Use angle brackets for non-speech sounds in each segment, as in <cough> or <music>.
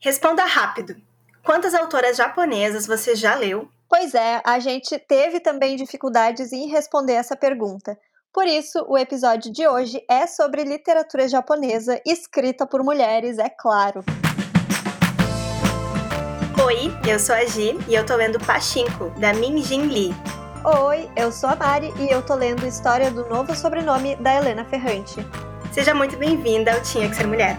Responda rápido. Quantas autoras japonesas você já leu? Pois é, a gente teve também dificuldades em responder essa pergunta. Por isso, o episódio de hoje é sobre literatura japonesa escrita por mulheres, é claro. Oi, eu sou a Gi e eu tô lendo Pachinko, da Min Jin Lee. Oi, eu sou a Mari e eu tô lendo História do Novo Sobrenome da Helena Ferrante. Seja muito bem-vinda ao Tinha Que Ser Mulher.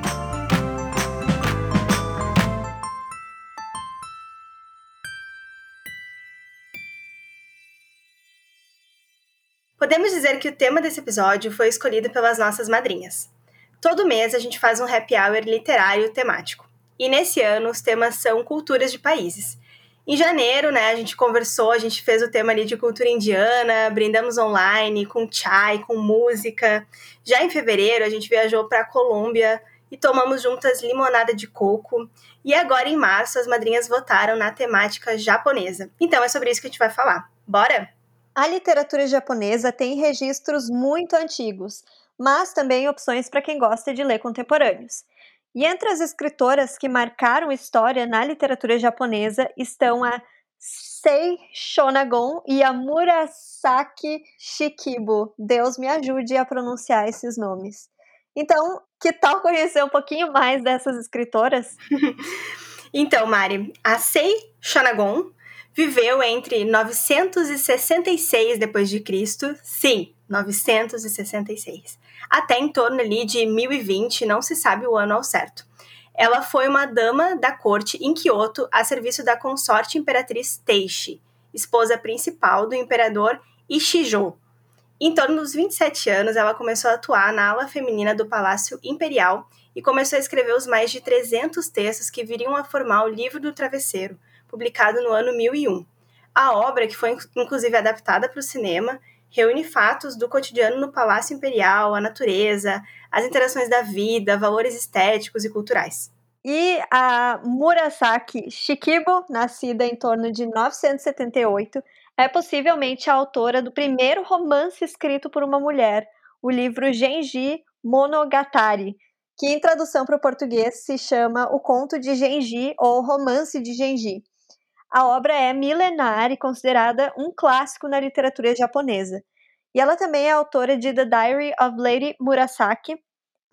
Podemos dizer que o tema desse episódio foi escolhido pelas nossas madrinhas. Todo mês a gente faz um happy hour literário temático. E nesse ano os temas são culturas de países. Em janeiro, né, a gente conversou, a gente fez o tema ali de cultura indiana, brindamos online com chai, com música. Já em fevereiro, a gente viajou para a Colômbia e tomamos juntas limonada de coco. E agora em março, as madrinhas votaram na temática japonesa. Então é sobre isso que a gente vai falar. Bora? A literatura japonesa tem registros muito antigos, mas também opções para quem gosta de ler contemporâneos. E entre as escritoras que marcaram história na literatura japonesa estão a Sei Shonagon e a Murasaki Shikibu. Deus me ajude a pronunciar esses nomes. Então, que tal <laughs> conhecer um pouquinho mais dessas escritoras? <laughs> então, Mari, a Sei Shonagon viveu entre 966 depois de Cristo, sim, 966, até em torno ali de 1020, não se sabe o ano ao certo. Ela foi uma dama da corte em Kyoto a serviço da consorte imperatriz Teishi, esposa principal do imperador Ishijo. Em torno dos 27 anos, ela começou a atuar na ala feminina do Palácio Imperial e começou a escrever os mais de 300 textos que viriam a formar o Livro do Travesseiro, publicado no ano 1001. A obra, que foi inclusive adaptada para o cinema, reúne fatos do cotidiano no Palácio Imperial, a natureza, as interações da vida, valores estéticos e culturais. E a Murasaki Shikibu, nascida em torno de 978, é possivelmente a autora do primeiro romance escrito por uma mulher, o livro Genji Monogatari, que em tradução para o português se chama O Conto de Genji ou Romance de Genji. A obra é milenar e considerada um clássico na literatura japonesa. E ela também é autora de The Diary of Lady Murasaki.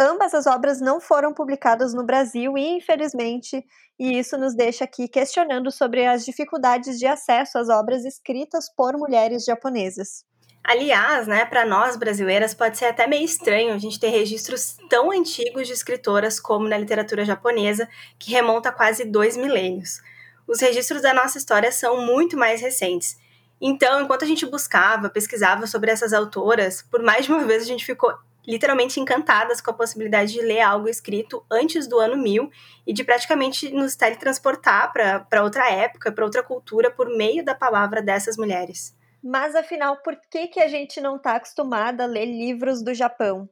Ambas as obras não foram publicadas no Brasil, e infelizmente, e isso nos deixa aqui questionando sobre as dificuldades de acesso às obras escritas por mulheres japonesas. Aliás, né, para nós brasileiras pode ser até meio estranho a gente ter registros tão antigos de escritoras como na literatura japonesa, que remonta a quase dois milênios os registros da nossa história são muito mais recentes. Então, enquanto a gente buscava, pesquisava sobre essas autoras, por mais de uma vez a gente ficou literalmente encantadas com a possibilidade de ler algo escrito antes do ano 1000 e de praticamente nos teletransportar para outra época, para outra cultura, por meio da palavra dessas mulheres. Mas afinal, por que, que a gente não está acostumada a ler livros do Japão?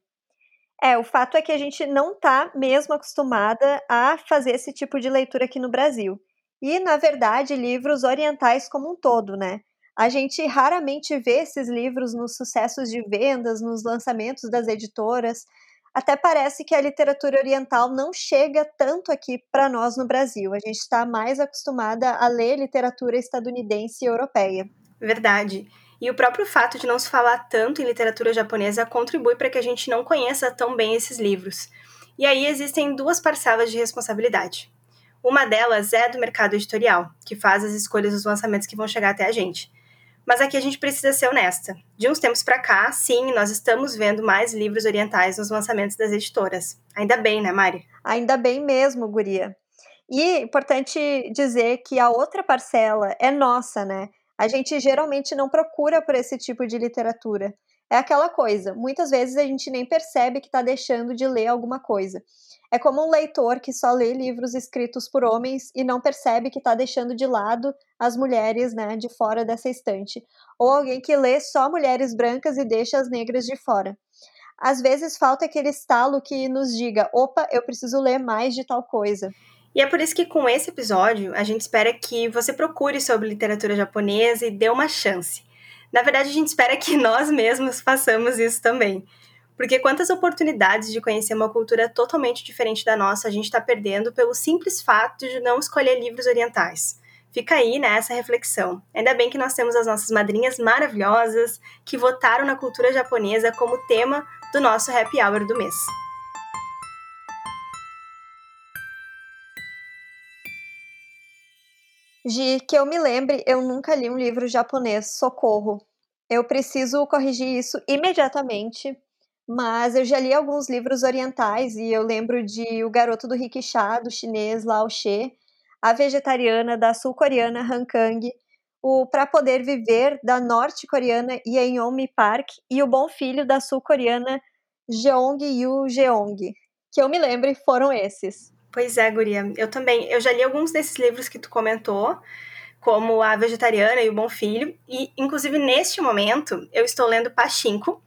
É, o fato é que a gente não está mesmo acostumada a fazer esse tipo de leitura aqui no Brasil e, na verdade, livros orientais como um todo, né? A gente raramente vê esses livros nos sucessos de vendas, nos lançamentos das editoras. Até parece que a literatura oriental não chega tanto aqui para nós no Brasil. A gente está mais acostumada a ler literatura estadunidense e europeia. Verdade. E o próprio fato de não se falar tanto em literatura japonesa contribui para que a gente não conheça tão bem esses livros. E aí existem duas parcelas de responsabilidade. Uma delas é do mercado editorial, que faz as escolhas dos lançamentos que vão chegar até a gente. Mas aqui a gente precisa ser honesta. De uns tempos para cá, sim, nós estamos vendo mais livros orientais nos lançamentos das editoras. Ainda bem, né, Mari? Ainda bem mesmo, Guria. E é importante dizer que a outra parcela é nossa, né? A gente geralmente não procura por esse tipo de literatura. É aquela coisa, muitas vezes a gente nem percebe que está deixando de ler alguma coisa. É como um leitor que só lê livros escritos por homens e não percebe que está deixando de lado as mulheres, né, de fora dessa estante. Ou alguém que lê só mulheres brancas e deixa as negras de fora. Às vezes falta aquele estalo que nos diga: opa, eu preciso ler mais de tal coisa. E é por isso que com esse episódio a gente espera que você procure sobre literatura japonesa e dê uma chance. Na verdade, a gente espera que nós mesmos façamos isso também Porque quantas oportunidades de conhecer uma cultura totalmente diferente da nossa a gente está perdendo pelo simples fato de não escolher livros orientais. Fica aí nessa né, reflexão. Ainda bem que nós temos as nossas madrinhas maravilhosas que votaram na cultura japonesa como tema do nosso happy hour do mês. De que eu me lembre, eu nunca li um livro japonês, socorro. Eu preciso corrigir isso imediatamente, mas eu já li alguns livros orientais e eu lembro de O Garoto do Rikisha, do chinês Lao She, A Vegetariana, da sul-coreana Han Kang, o Pra Poder Viver, da norte-coreana Yeonmi Park e O Bom Filho, da sul-coreana Jeong Yu Jeong. Que eu me lembre, foram esses. Pois é, Guria. Eu também. Eu já li alguns desses livros que tu comentou, como A Vegetariana e O Bom Filho. E, inclusive, neste momento, eu estou lendo Pachinko.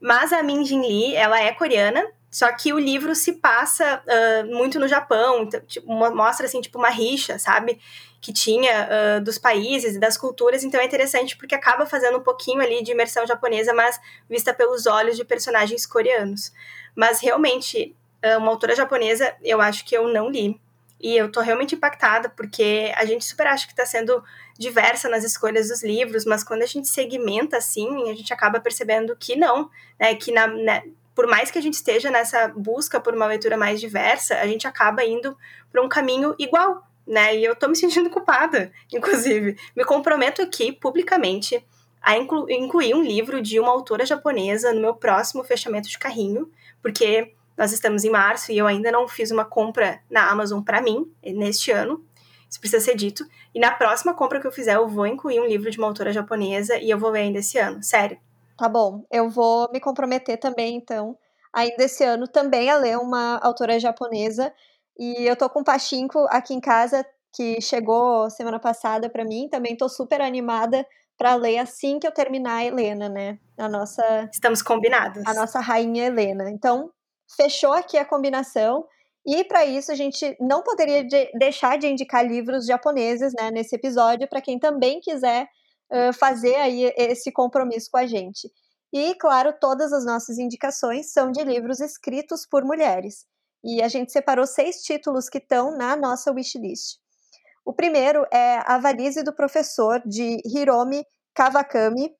Mas a Min Jin Lee, ela é coreana, só que o livro se passa uh, muito no Japão, então, tipo, mostra, assim, tipo, uma rixa, sabe? Que tinha uh, dos países e das culturas, então é interessante porque acaba fazendo um pouquinho ali de imersão japonesa, mas vista pelos olhos de personagens coreanos. Mas realmente, uma autora japonesa, eu acho que eu não li. E eu tô realmente impactada, porque a gente super acha que está sendo diversa nas escolhas dos livros, mas quando a gente segmenta assim, a gente acaba percebendo que não, né? Que na, né, por mais que a gente esteja nessa busca por uma leitura mais diversa, a gente acaba indo para um caminho igual, né? E eu tô me <laughs> sentindo culpada, inclusive. Me comprometo aqui publicamente a inclu incluir um livro de uma autora japonesa no meu próximo fechamento de carrinho, porque nós estamos em março e eu ainda não fiz uma compra na Amazon para mim neste ano. Isso precisa ser dito. E na próxima compra que eu fizer, eu vou incluir um livro de uma autora japonesa e eu vou ler ainda esse ano. Sério. Tá bom. Eu vou me comprometer também, então, ainda esse ano, também a ler uma autora japonesa. E eu tô com o Pachinko aqui em casa, que chegou semana passada para mim. Também tô super animada para ler assim que eu terminar a Helena, né? A nossa. Estamos combinados. A nossa rainha Helena. Então, fechou aqui a combinação. E para isso a gente não poderia de deixar de indicar livros japoneses né, nesse episódio para quem também quiser uh, fazer aí esse compromisso com a gente. E claro, todas as nossas indicações são de livros escritos por mulheres. E a gente separou seis títulos que estão na nossa wishlist. O primeiro é A Valise do Professor, de Hiromi Kawakami,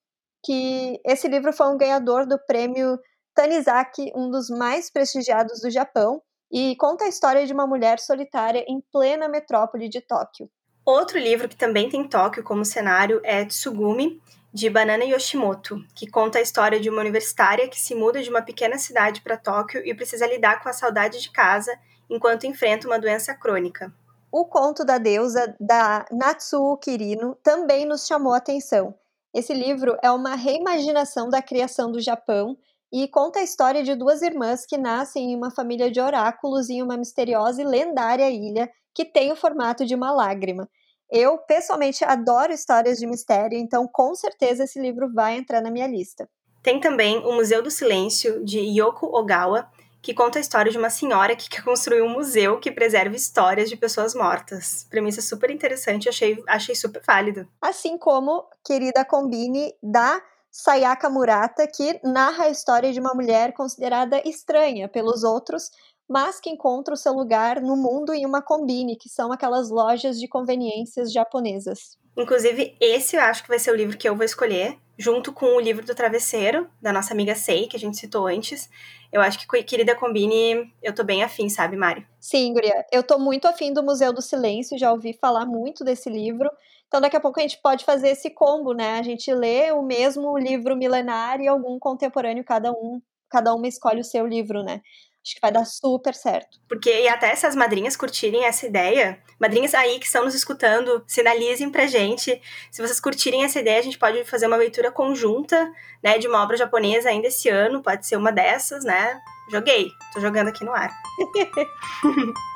que esse livro foi um ganhador do prêmio Tanizaki, um dos mais prestigiados do Japão, e conta a história de uma mulher solitária em plena metrópole de Tóquio. Outro livro que também tem Tóquio como cenário é Tsugumi, de Banana Yoshimoto, que conta a história de uma universitária que se muda de uma pequena cidade para Tóquio e precisa lidar com a saudade de casa enquanto enfrenta uma doença crônica. O conto da deusa da Natsuo Kirino também nos chamou a atenção. Esse livro é uma reimaginação da criação do Japão e conta a história de duas irmãs que nascem em uma família de oráculos em uma misteriosa e lendária ilha que tem o formato de uma lágrima. Eu, pessoalmente, adoro histórias de mistério, então com certeza esse livro vai entrar na minha lista. Tem também O Museu do Silêncio, de Yoko Ogawa, que conta a história de uma senhora que quer construir um museu que preserva histórias de pessoas mortas. Premissa super interessante, achei, achei super válido. Assim como Querida Combine, da Sayaka Murata, que narra a história de uma mulher considerada estranha pelos outros, mas que encontra o seu lugar no mundo em uma combine, que são aquelas lojas de conveniências japonesas. Inclusive, esse eu acho que vai ser o livro que eu vou escolher, junto com o livro do Travesseiro, da nossa amiga Sei, que a gente citou antes. Eu acho que Querida Combine, eu tô bem afim, sabe, Mário? Sim, Guria. Eu tô muito afim do Museu do Silêncio, já ouvi falar muito desse livro. Então, daqui a pouco a gente pode fazer esse combo, né? A gente lê o mesmo livro milenar e algum contemporâneo, cada um, cada uma escolhe o seu livro, né? Acho que vai dar super certo. Porque e até essas madrinhas curtirem essa ideia, madrinhas aí que estão nos escutando, sinalizem pra gente. Se vocês curtirem essa ideia, a gente pode fazer uma leitura conjunta, né, de uma obra japonesa ainda esse ano, pode ser uma dessas, né? Joguei, tô jogando aqui no ar. <laughs>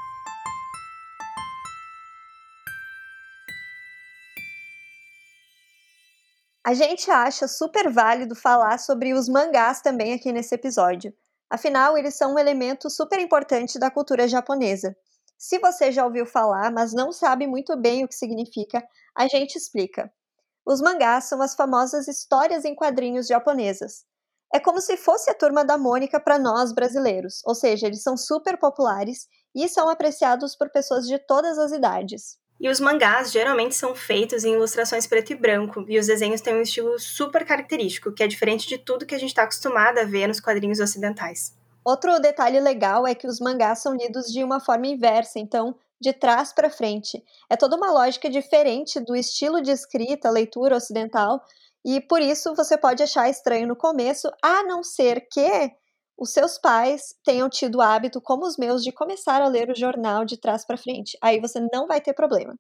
A gente acha super válido falar sobre os mangás também aqui nesse episódio. Afinal, eles são um elemento super importante da cultura japonesa. Se você já ouviu falar, mas não sabe muito bem o que significa, a gente explica. Os mangás são as famosas histórias em quadrinhos japonesas. É como se fosse a turma da Mônica para nós brasileiros, ou seja, eles são super populares e são apreciados por pessoas de todas as idades. E os mangás geralmente são feitos em ilustrações preto e branco, e os desenhos têm um estilo super característico, que é diferente de tudo que a gente está acostumado a ver nos quadrinhos ocidentais. Outro detalhe legal é que os mangás são lidos de uma forma inversa, então de trás para frente. É toda uma lógica diferente do estilo de escrita, leitura ocidental, e por isso você pode achar estranho no começo, a não ser que os seus pais tenham tido o hábito, como os meus, de começar a ler o jornal de trás para frente. Aí você não vai ter problema.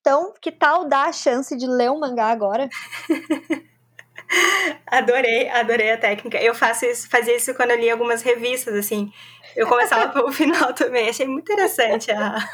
Então, que tal dar a chance de ler um mangá agora? <laughs> adorei, adorei a técnica. Eu faço isso, fazia isso quando eu li algumas revistas, assim. Eu começava <laughs> pelo final também. Achei muito interessante a... <laughs>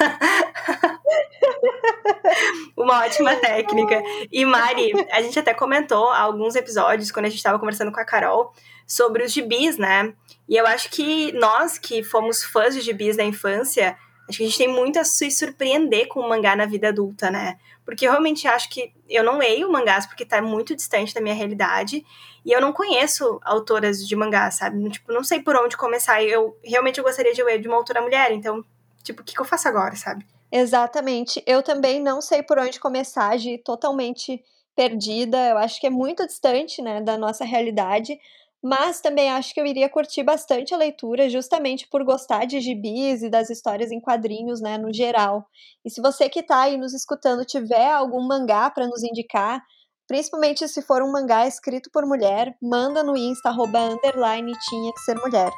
Uma ótima técnica. E Mari, a gente até comentou alguns episódios quando a gente estava conversando com a Carol sobre os gibis, né? E eu acho que nós que fomos fãs de gibis na infância, acho que a gente tem muito a se surpreender com o mangá na vida adulta, né? Porque eu realmente acho que eu não leio mangás porque tá muito distante da minha realidade e eu não conheço autoras de mangá, sabe? Tipo, não sei por onde começar. Eu realmente eu gostaria de ler de uma autora mulher, então, tipo, o que, que eu faço agora, sabe? Exatamente. Eu também não sei por onde começar, de totalmente perdida. Eu acho que é muito distante, né, da nossa realidade. Mas também acho que eu iria curtir bastante a leitura, justamente por gostar de gibis e das histórias em quadrinhos, né, no geral. E se você que está aí nos escutando tiver algum mangá para nos indicar, principalmente se for um mangá escrito por mulher, manda no Insta, arroba, tinha que ser mulher.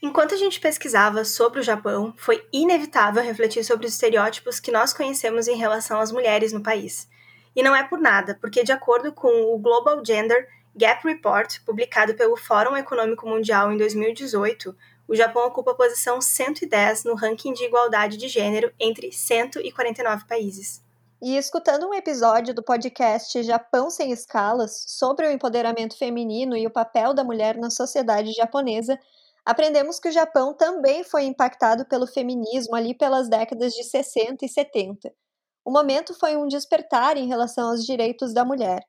Enquanto a gente pesquisava sobre o Japão, foi inevitável refletir sobre os estereótipos que nós conhecemos em relação às mulheres no país. E não é por nada, porque, de acordo com o Global Gender Gap Report, publicado pelo Fórum Econômico Mundial em 2018, o Japão ocupa a posição 110 no ranking de igualdade de gênero entre 149 países. E escutando um episódio do podcast Japão Sem Escalas sobre o empoderamento feminino e o papel da mulher na sociedade japonesa, aprendemos que o Japão também foi impactado pelo feminismo ali pelas décadas de 60 e 70. O momento foi um despertar em relação aos direitos da mulher,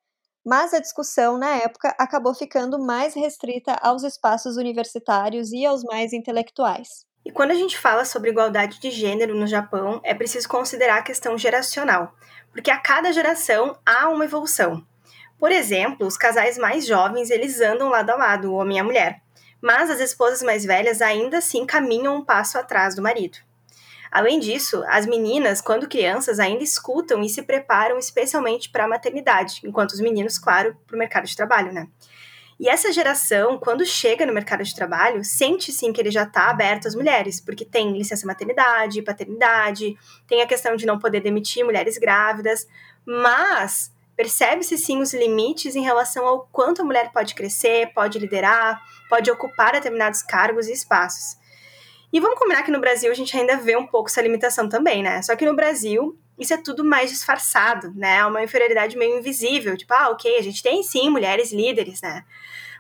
mas a discussão na época acabou ficando mais restrita aos espaços universitários e aos mais intelectuais. E quando a gente fala sobre igualdade de gênero no Japão, é preciso considerar a questão geracional, porque a cada geração há uma evolução. Por exemplo, os casais mais jovens, eles andam lado a lado, o homem e a mulher mas as esposas mais velhas ainda assim caminham um passo atrás do marido. Além disso, as meninas, quando crianças, ainda escutam e se preparam especialmente para a maternidade, enquanto os meninos, claro, para o mercado de trabalho, né? E essa geração, quando chega no mercado de trabalho, sente sim que ele já está aberto às mulheres, porque tem licença maternidade, paternidade, tem a questão de não poder demitir mulheres grávidas, mas Percebe-se sim os limites em relação ao quanto a mulher pode crescer, pode liderar, pode ocupar determinados cargos e espaços. E vamos combinar que no Brasil a gente ainda vê um pouco essa limitação também, né? Só que no Brasil isso é tudo mais disfarçado, né? É uma inferioridade meio invisível, tipo, ah, ok, a gente tem sim mulheres líderes, né?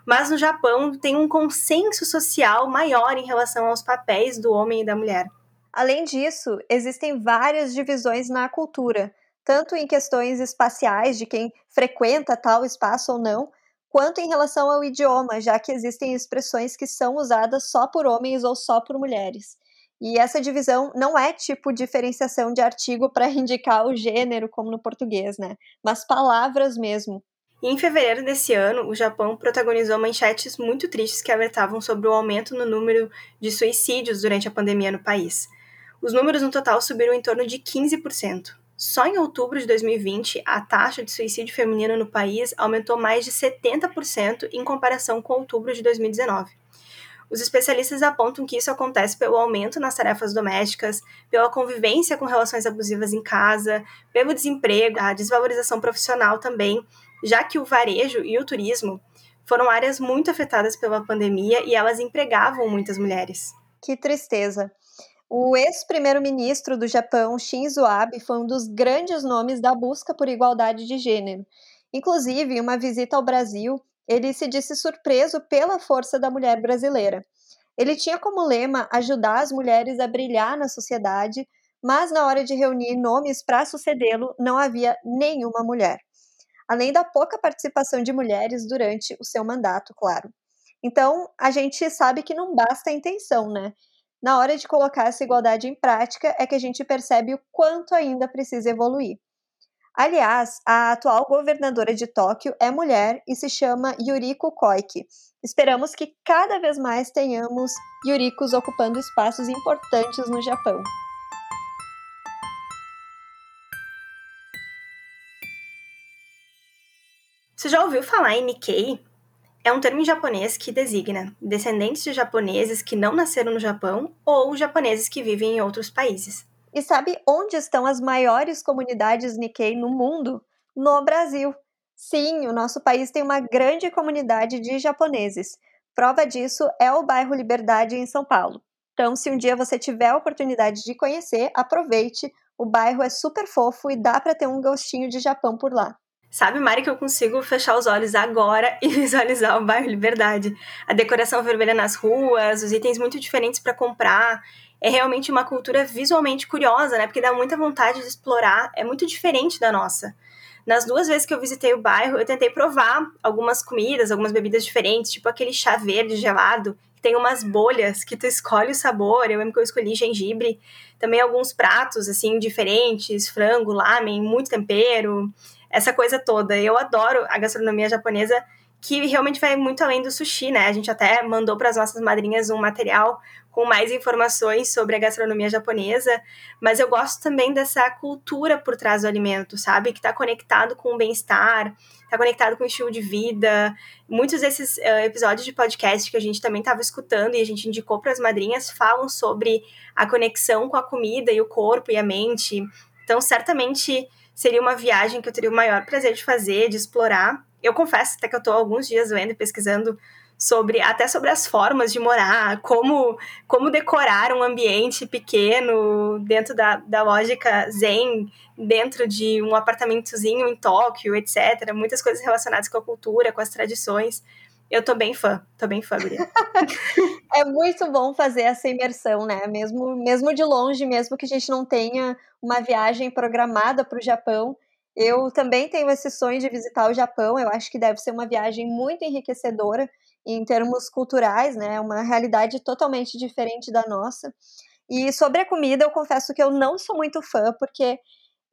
Mas no Japão tem um consenso social maior em relação aos papéis do homem e da mulher. Além disso, existem várias divisões na cultura, tanto em questões espaciais, de quem frequenta tal espaço ou não, quanto em relação ao idioma, já que existem expressões que são usadas só por homens ou só por mulheres. E essa divisão não é tipo diferenciação de artigo para <laughs> indicar o gênero, como no português, né? Mas palavras mesmo. Em fevereiro desse ano, o Japão protagonizou manchetes muito tristes que alertavam sobre o aumento no número de suicídios durante a pandemia no país. Os números no total subiram em torno de 15%. Só em outubro de 2020, a taxa de suicídio feminino no país aumentou mais de 70% em comparação com outubro de 2019. Os especialistas apontam que isso acontece pelo aumento nas tarefas domésticas, pela convivência com relações abusivas em casa, pelo desemprego, a desvalorização profissional também, já que o varejo e o turismo foram áreas muito afetadas pela pandemia e elas empregavam muitas mulheres. Que tristeza. O ex-primeiro-ministro do Japão, Shinzo Abe, foi um dos grandes nomes da busca por igualdade de gênero. Inclusive, em uma visita ao Brasil, ele se disse surpreso pela força da mulher brasileira. Ele tinha como lema ajudar as mulheres a brilhar na sociedade, mas na hora de reunir nomes para sucedê-lo, não havia nenhuma mulher. Além da pouca participação de mulheres durante o seu mandato, claro. Então, a gente sabe que não basta a intenção, né? Na hora de colocar essa igualdade em prática é que a gente percebe o quanto ainda precisa evoluir. Aliás, a atual governadora de Tóquio é mulher e se chama Yuriko Koike. Esperamos que cada vez mais tenhamos Yurikos ocupando espaços importantes no Japão. Você já ouviu falar em Nikkei? É um termo em japonês que designa descendentes de japoneses que não nasceram no Japão ou japoneses que vivem em outros países. E sabe onde estão as maiores comunidades Nikkei no mundo? No Brasil. Sim, o nosso país tem uma grande comunidade de japoneses. Prova disso é o bairro Liberdade em São Paulo. Então, se um dia você tiver a oportunidade de conhecer, aproveite. O bairro é super fofo e dá para ter um gostinho de Japão por lá. Sabe, Mari, que eu consigo fechar os olhos agora <laughs> e visualizar o bairro Liberdade. A decoração vermelha nas ruas, os itens muito diferentes para comprar. É realmente uma cultura visualmente curiosa, né? Porque dá muita vontade de explorar. É muito diferente da nossa. Nas duas vezes que eu visitei o bairro, eu tentei provar algumas comidas, algumas bebidas diferentes, tipo aquele chá verde gelado, que tem umas bolhas que tu escolhe o sabor. Eu lembro que eu escolhi gengibre. Também alguns pratos, assim, diferentes, frango, lamen, muito tempero essa coisa toda. Eu adoro a gastronomia japonesa, que realmente vai muito além do sushi, né? A gente até mandou para as nossas madrinhas um material com mais informações sobre a gastronomia japonesa, mas eu gosto também dessa cultura por trás do alimento, sabe? Que está conectado com o bem-estar, está conectado com o estilo de vida. Muitos desses uh, episódios de podcast que a gente também estava escutando e a gente indicou para as madrinhas falam sobre a conexão com a comida e o corpo e a mente. Então, certamente seria uma viagem que eu teria o maior prazer de fazer, de explorar. Eu confesso até que eu estou alguns dias lendo e pesquisando sobre até sobre as formas de morar, como como decorar um ambiente pequeno dentro da, da lógica zen, dentro de um apartamentozinho em Tóquio, etc. Muitas coisas relacionadas com a cultura, com as tradições. Eu tô bem fã, tô bem fã, Guria. <laughs> é muito bom fazer essa imersão, né? Mesmo, mesmo de longe, mesmo que a gente não tenha uma viagem programada para o Japão. Eu também tenho esse sonho de visitar o Japão. Eu acho que deve ser uma viagem muito enriquecedora em termos culturais, né? Uma realidade totalmente diferente da nossa. E sobre a comida, eu confesso que eu não sou muito fã, porque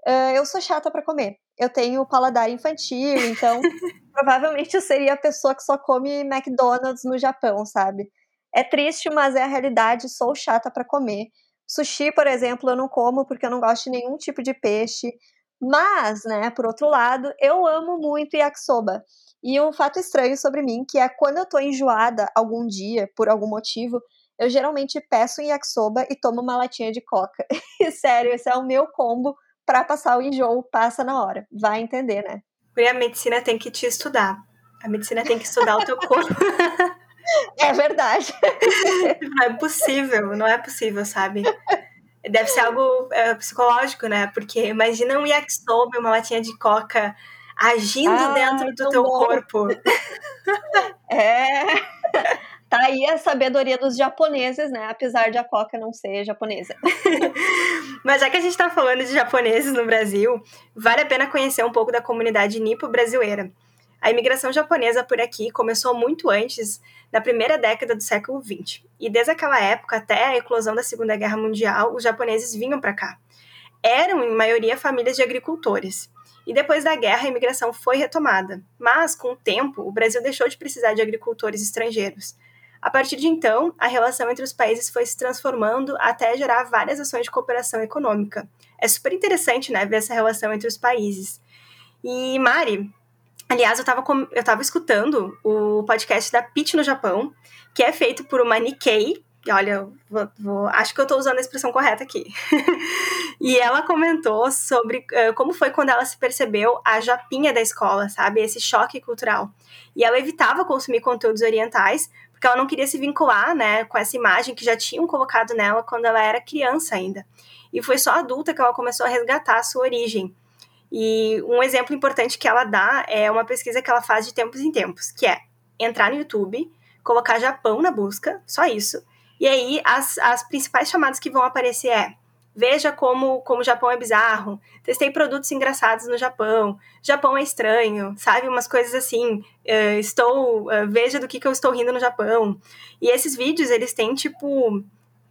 uh, eu sou chata para comer. Eu tenho paladar infantil, então <laughs> provavelmente eu seria a pessoa que só come McDonald's no Japão, sabe? É triste, mas é a realidade, sou chata para comer. Sushi, por exemplo, eu não como porque eu não gosto de nenhum tipo de peixe. Mas, né, por outro lado, eu amo muito yakisoba. E um fato estranho sobre mim, que é quando eu tô enjoada algum dia, por algum motivo, eu geralmente peço um yakisoba e tomo uma latinha de coca. <laughs> E sério, esse é o meu combo para passar o enjoo, passa na hora. Vai entender, né? Porque a medicina tem que te estudar. A medicina tem que estudar o teu corpo. <laughs> É verdade. Não é possível, não é possível, sabe? Deve ser algo é, psicológico, né? Porque imagina um yakisoba, uma latinha de coca agindo ah, dentro do teu bom. corpo. É. Tá aí a sabedoria dos japoneses, né? Apesar de a Coca não ser japonesa. Mas já que a gente tá falando de japoneses no Brasil, vale a pena conhecer um pouco da comunidade nipo-brasileira. A imigração japonesa por aqui começou muito antes da primeira década do século XX, e desde aquela época até a eclosão da Segunda Guerra Mundial, os japoneses vinham para cá. Eram, em maioria, famílias de agricultores. E depois da guerra, a imigração foi retomada. Mas, com o tempo, o Brasil deixou de precisar de agricultores estrangeiros. A partir de então, a relação entre os países foi se transformando até gerar várias ações de cooperação econômica. É super interessante, né, ver essa relação entre os países. E, Mari, aliás, eu estava eu tava escutando o podcast da Pitch no Japão, que é feito por uma Nikkei, olha, vou, vou, acho que eu estou usando a expressão correta aqui. <laughs> e ela comentou sobre uh, como foi quando ela se percebeu a japinha da escola, sabe? Esse choque cultural. E ela evitava consumir conteúdos orientais porque ela não queria se vincular, né, com essa imagem que já tinham colocado nela quando ela era criança ainda. E foi só adulta que ela começou a resgatar a sua origem. E um exemplo importante que ela dá é uma pesquisa que ela faz de tempos em tempos, que é entrar no YouTube, colocar Japão na busca, só isso. E aí as, as principais chamadas que vão aparecer é Veja como, como o Japão é bizarro. Testei produtos engraçados no Japão. Japão é estranho, sabe? Umas coisas assim. Uh, estou. Uh, veja do que, que eu estou rindo no Japão. E esses vídeos, eles têm, tipo,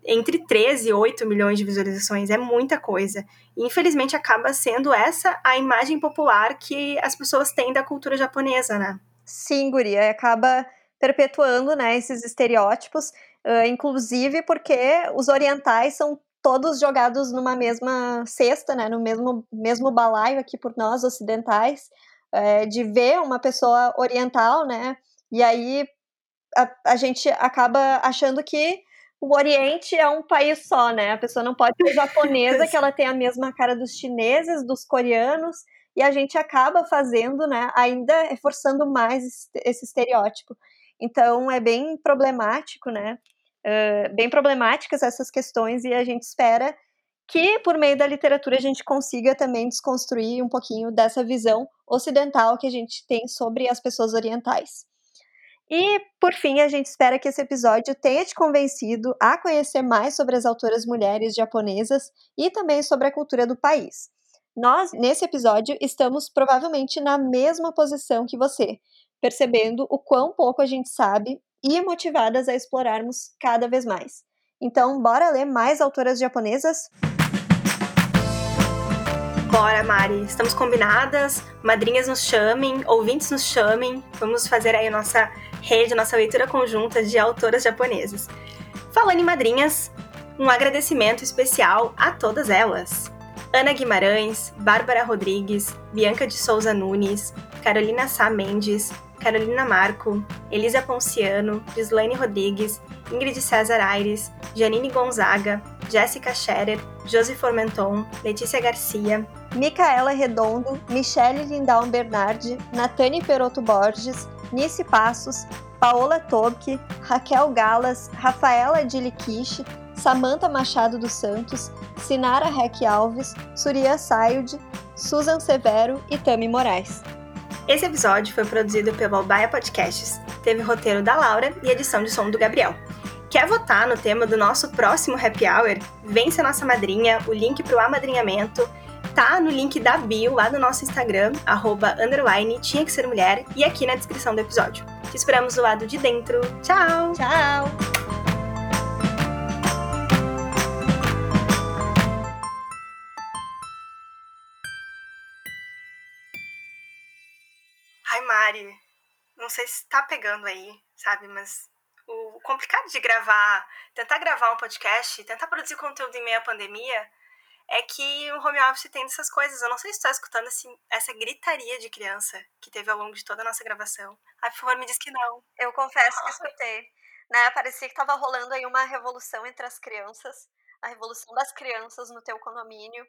entre 13 e 8 milhões de visualizações. É muita coisa. E, infelizmente, acaba sendo essa a imagem popular que as pessoas têm da cultura japonesa, né? Sim, guria. Acaba perpetuando né, esses estereótipos. Uh, inclusive porque os orientais são todos jogados numa mesma cesta, né, no mesmo, mesmo balaio aqui por nós ocidentais, é, de ver uma pessoa oriental, né, e aí a, a gente acaba achando que o Oriente é um país só, né? A pessoa não pode ser japonesa, que ela tem a mesma cara dos chineses, dos coreanos, e a gente acaba fazendo, né, ainda reforçando mais esse estereótipo. Então é bem problemático, né? bem problemáticas essas questões e a gente espera que por meio da literatura a gente consiga também desconstruir um pouquinho dessa visão ocidental que a gente tem sobre as pessoas orientais. E, por fim, a gente espera que esse episódio tenha te convencido a conhecer mais sobre as autoras mulheres japonesas e também sobre a cultura do país. Nós, nesse episódio, estamos provavelmente na mesma posição que você, percebendo o quão pouco a gente sabe e motivadas a explorarmos cada vez mais. Então, bora ler mais autoras japonesas? Bora, Mari. Estamos combinadas. Madrinhas nos chamem, ouvintes nos chamem. Vamos fazer aí a nossa rede, nossa leitura conjunta de autoras japonesas. Falando em madrinhas, um agradecimento especial a todas elas. Ana Guimarães, Bárbara Rodrigues, Bianca de Souza Nunes, Carolina Sá Mendes, Carolina Marco, Elisa Ponciano, Gislaine Rodrigues, Ingrid César Aires, Janine Gonzaga, Jéssica Scherer, Josi Formenton, Letícia Garcia, Micaela Redondo, Michele Lindau Bernardi, Natane Peroto Borges, Nice Passos, Paola Tobke, Raquel Galas, Rafaela Diliquiche, Samanta Machado dos Santos, Sinara Rec Alves, Surya Sayud, Susan Severo e Tami Moraes. Esse episódio foi produzido pelo Albaia Podcasts, teve roteiro da Laura e edição de som do Gabriel. Quer votar no tema do nosso próximo Happy Hour? Vence a nossa madrinha, o link para o amadrinhamento tá no link da bio lá no nosso Instagram, arroba, underline, tinha que ser mulher, e aqui na descrição do episódio. Te esperamos do lado de dentro. Tchau! Tchau! Mari, não sei se tá pegando aí, sabe? Mas o complicado de gravar, tentar gravar um podcast, tentar produzir conteúdo em meio à pandemia, é que o home office tem essas coisas. Eu não sei se está escutando esse, essa gritaria de criança que teve ao longo de toda a nossa gravação. Ai, por favor, me diz que não. Eu confesso que escutei. Né? Parecia que estava rolando aí uma revolução entre as crianças, a revolução das crianças no teu condomínio.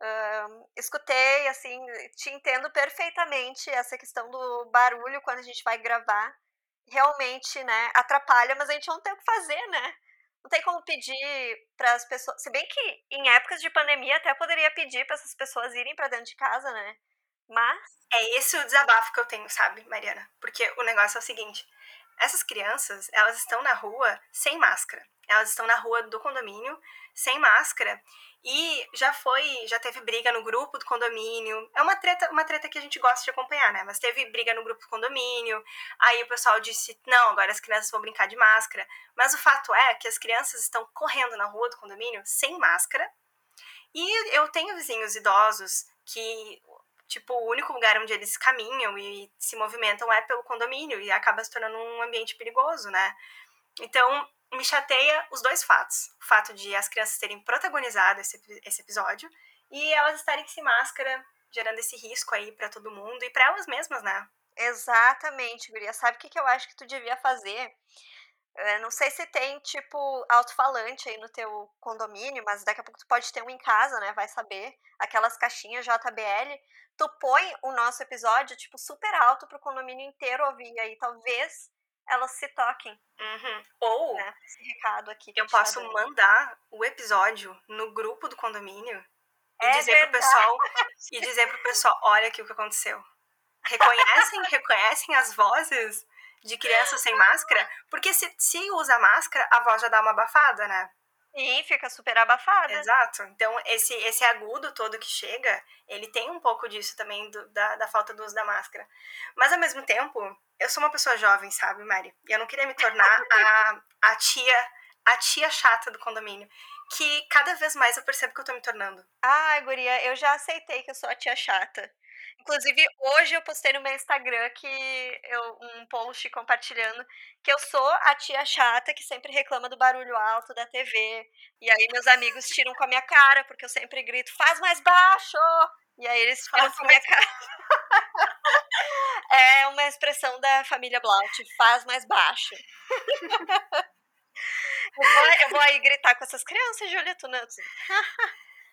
Uh, escutei, assim, te entendo perfeitamente essa questão do barulho quando a gente vai gravar. Realmente, né, atrapalha, mas a gente não tem o que fazer, né? Não tem como pedir para as pessoas. Se bem que em épocas de pandemia até poderia pedir para essas pessoas irem para dentro de casa, né? Mas. É esse o desabafo que eu tenho, sabe, Mariana? Porque o negócio é o seguinte: essas crianças, elas estão na rua sem máscara. Elas estão na rua do condomínio sem máscara e já foi, já teve briga no grupo do condomínio. É uma treta, uma treta que a gente gosta de acompanhar, né? Mas teve briga no grupo do condomínio. Aí o pessoal disse: "Não, agora as crianças vão brincar de máscara". Mas o fato é que as crianças estão correndo na rua do condomínio sem máscara. E eu tenho vizinhos idosos que tipo, o único lugar onde eles caminham e se movimentam é pelo condomínio e acaba se tornando um ambiente perigoso, né? Então, me chateia os dois fatos. O fato de as crianças terem protagonizado esse, esse episódio e elas estarem sem máscara, gerando esse risco aí para todo mundo e para elas mesmas, né? Exatamente, Guria. Sabe o que, que eu acho que tu devia fazer? Eu não sei se tem, tipo, alto-falante aí no teu condomínio, mas daqui a pouco tu pode ter um em casa, né? Vai saber. Aquelas caixinhas JBL. Tu põe o nosso episódio, tipo, super alto pro condomínio inteiro ouvir. Aí talvez elas se toquem. Uhum. Ou né, esse recado aqui. eu tá posso mandar o episódio no grupo do condomínio e é dizer verdade. pro pessoal e dizer pro pessoal, olha aqui o que aconteceu. Reconhecem, <laughs> reconhecem as vozes de crianças sem máscara? Porque se, se usa máscara, a voz já dá uma abafada, né? Sim, fica super abafada. Exato. Então, esse, esse agudo todo que chega, ele tem um pouco disso também, do, da, da falta do uso da máscara. Mas, ao mesmo tempo, eu sou uma pessoa jovem, sabe, Mari? E eu não queria me tornar <laughs> a, a tia a tia chata do condomínio. Que cada vez mais eu percebo que eu tô me tornando. Ai, guria, eu já aceitei que eu sou a tia chata. Inclusive, hoje eu postei no meu Instagram que eu, um post compartilhando que eu sou a tia chata que sempre reclama do barulho alto da TV. E aí meus amigos tiram com a minha cara, porque eu sempre grito, faz mais baixo! E aí eles tiram com a minha cara. <laughs> é uma expressão da família Blaut, faz mais baixo. <laughs> eu, vou, eu vou aí gritar com essas crianças, Julia, tu não...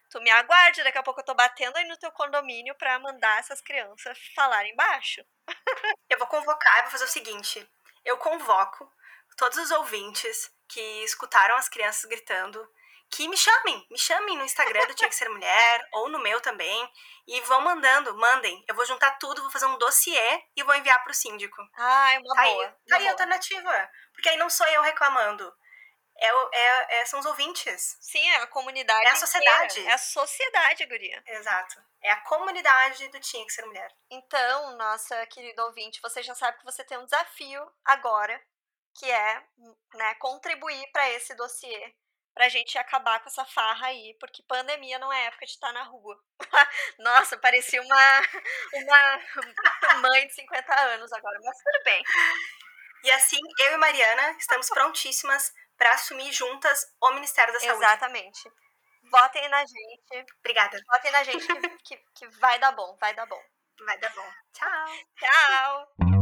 Tu me aguarde, daqui a pouco eu tô batendo aí no teu condomínio para mandar essas crianças falarem baixo. <laughs> eu vou convocar, eu vou fazer o seguinte: eu convoco todos os ouvintes que escutaram as crianças gritando que me chamem, me chamem no Instagram do Tinha que Ser Mulher, <laughs> ou no meu também, e vão mandando, mandem. Eu vou juntar tudo, vou fazer um dossiê e vou enviar pro síndico. Ah, é uma tá boa. Aí, tá aí a alternativa. Porque aí não sou eu reclamando é, é, é, são os ouvintes. Sim, é a comunidade. É a sociedade. Inteira. É a sociedade, Guria. Exato. É a comunidade do Tinha que Ser Mulher. Então, nossa querida ouvinte, você já sabe que você tem um desafio agora, que é né, contribuir para esse dossiê, pra gente acabar com essa farra aí, porque pandemia não é época de estar na rua. <laughs> nossa, parecia uma, uma mãe de 50 anos agora, mas tudo bem. E assim, eu e Mariana estamos prontíssimas para assumir juntas o Ministério da Saúde. Exatamente. Votem na gente. Obrigada. Votem na gente que, que, que vai dar bom, vai dar bom. Vai dar bom. Tchau. Tchau.